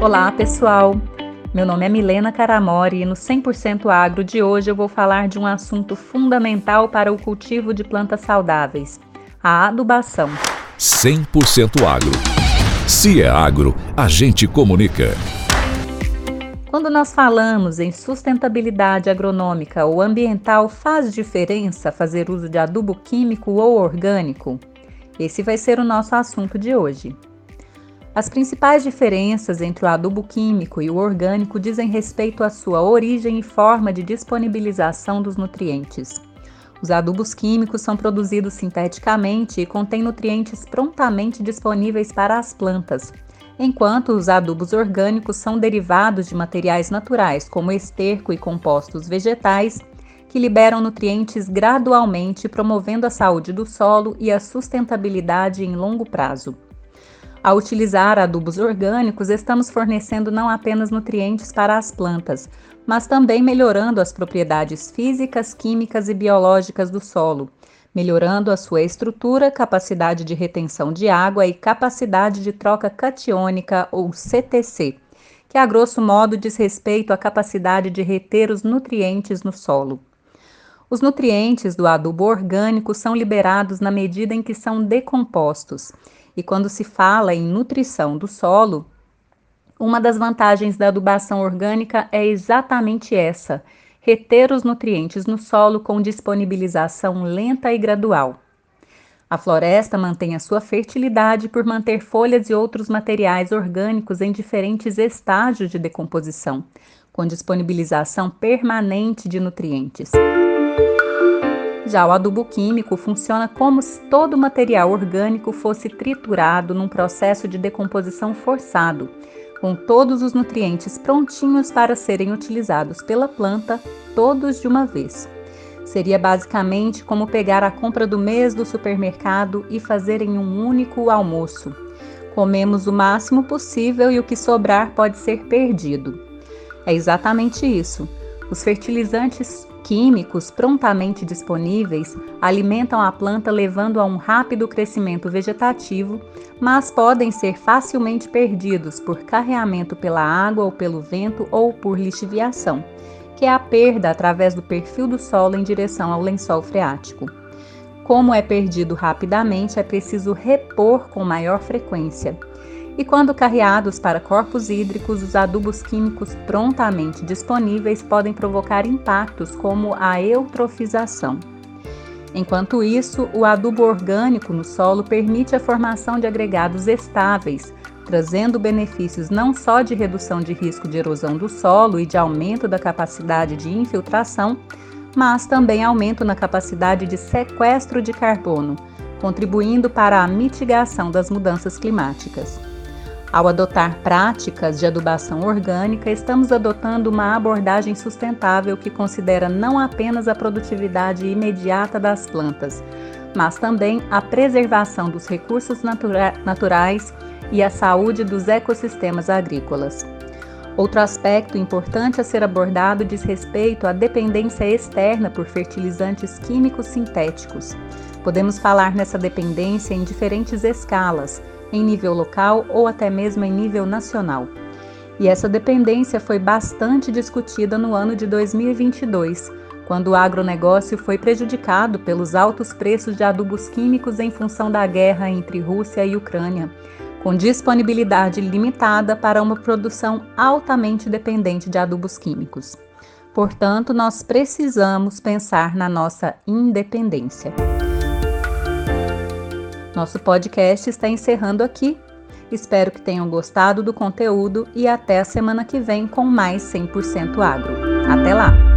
Olá, pessoal! Meu nome é Milena Caramori e no 100% Agro de hoje eu vou falar de um assunto fundamental para o cultivo de plantas saudáveis: a adubação. 100% Agro. Se é agro, a gente comunica. Quando nós falamos em sustentabilidade agronômica ou ambiental, faz diferença fazer uso de adubo químico ou orgânico? Esse vai ser o nosso assunto de hoje. As principais diferenças entre o adubo químico e o orgânico dizem respeito à sua origem e forma de disponibilização dos nutrientes. Os adubos químicos são produzidos sinteticamente e contêm nutrientes prontamente disponíveis para as plantas, enquanto os adubos orgânicos são derivados de materiais naturais, como esterco e compostos vegetais, que liberam nutrientes gradualmente, promovendo a saúde do solo e a sustentabilidade em longo prazo. Ao utilizar adubos orgânicos, estamos fornecendo não apenas nutrientes para as plantas, mas também melhorando as propriedades físicas, químicas e biológicas do solo, melhorando a sua estrutura, capacidade de retenção de água e capacidade de troca catiônica ou CTC, que a grosso modo diz respeito à capacidade de reter os nutrientes no solo. Os nutrientes do adubo orgânico são liberados na medida em que são decompostos e quando se fala em nutrição do solo, uma das vantagens da adubação orgânica é exatamente essa: reter os nutrientes no solo com disponibilização lenta e gradual. A floresta mantém a sua fertilidade por manter folhas e outros materiais orgânicos em diferentes estágios de decomposição, com disponibilização permanente de nutrientes. Já o adubo químico funciona como se todo material orgânico fosse triturado num processo de decomposição forçado, com todos os nutrientes prontinhos para serem utilizados pela planta, todos de uma vez. Seria basicamente como pegar a compra do mês do supermercado e fazer em um único almoço. Comemos o máximo possível e o que sobrar pode ser perdido. É exatamente isso. Os fertilizantes químicos prontamente disponíveis alimentam a planta levando a um rápido crescimento vegetativo, mas podem ser facilmente perdidos por carreamento pela água ou pelo vento ou por lixiviação, que é a perda através do perfil do solo em direção ao lençol freático. Como é perdido rapidamente, é preciso repor com maior frequência e quando carreados para corpos hídricos, os adubos químicos prontamente disponíveis podem provocar impactos como a eutrofização. Enquanto isso, o adubo orgânico no solo permite a formação de agregados estáveis, trazendo benefícios não só de redução de risco de erosão do solo e de aumento da capacidade de infiltração, mas também aumento na capacidade de sequestro de carbono, contribuindo para a mitigação das mudanças climáticas. Ao adotar práticas de adubação orgânica, estamos adotando uma abordagem sustentável que considera não apenas a produtividade imediata das plantas, mas também a preservação dos recursos natura naturais e a saúde dos ecossistemas agrícolas. Outro aspecto importante a ser abordado diz respeito à dependência externa por fertilizantes químicos sintéticos. Podemos falar nessa dependência em diferentes escalas, em nível local ou até mesmo em nível nacional. E essa dependência foi bastante discutida no ano de 2022, quando o agronegócio foi prejudicado pelos altos preços de adubos químicos em função da guerra entre Rússia e Ucrânia, com disponibilidade limitada para uma produção altamente dependente de adubos químicos. Portanto, nós precisamos pensar na nossa independência. Nosso podcast está encerrando aqui. Espero que tenham gostado do conteúdo e até a semana que vem com mais 100% Agro. Até lá!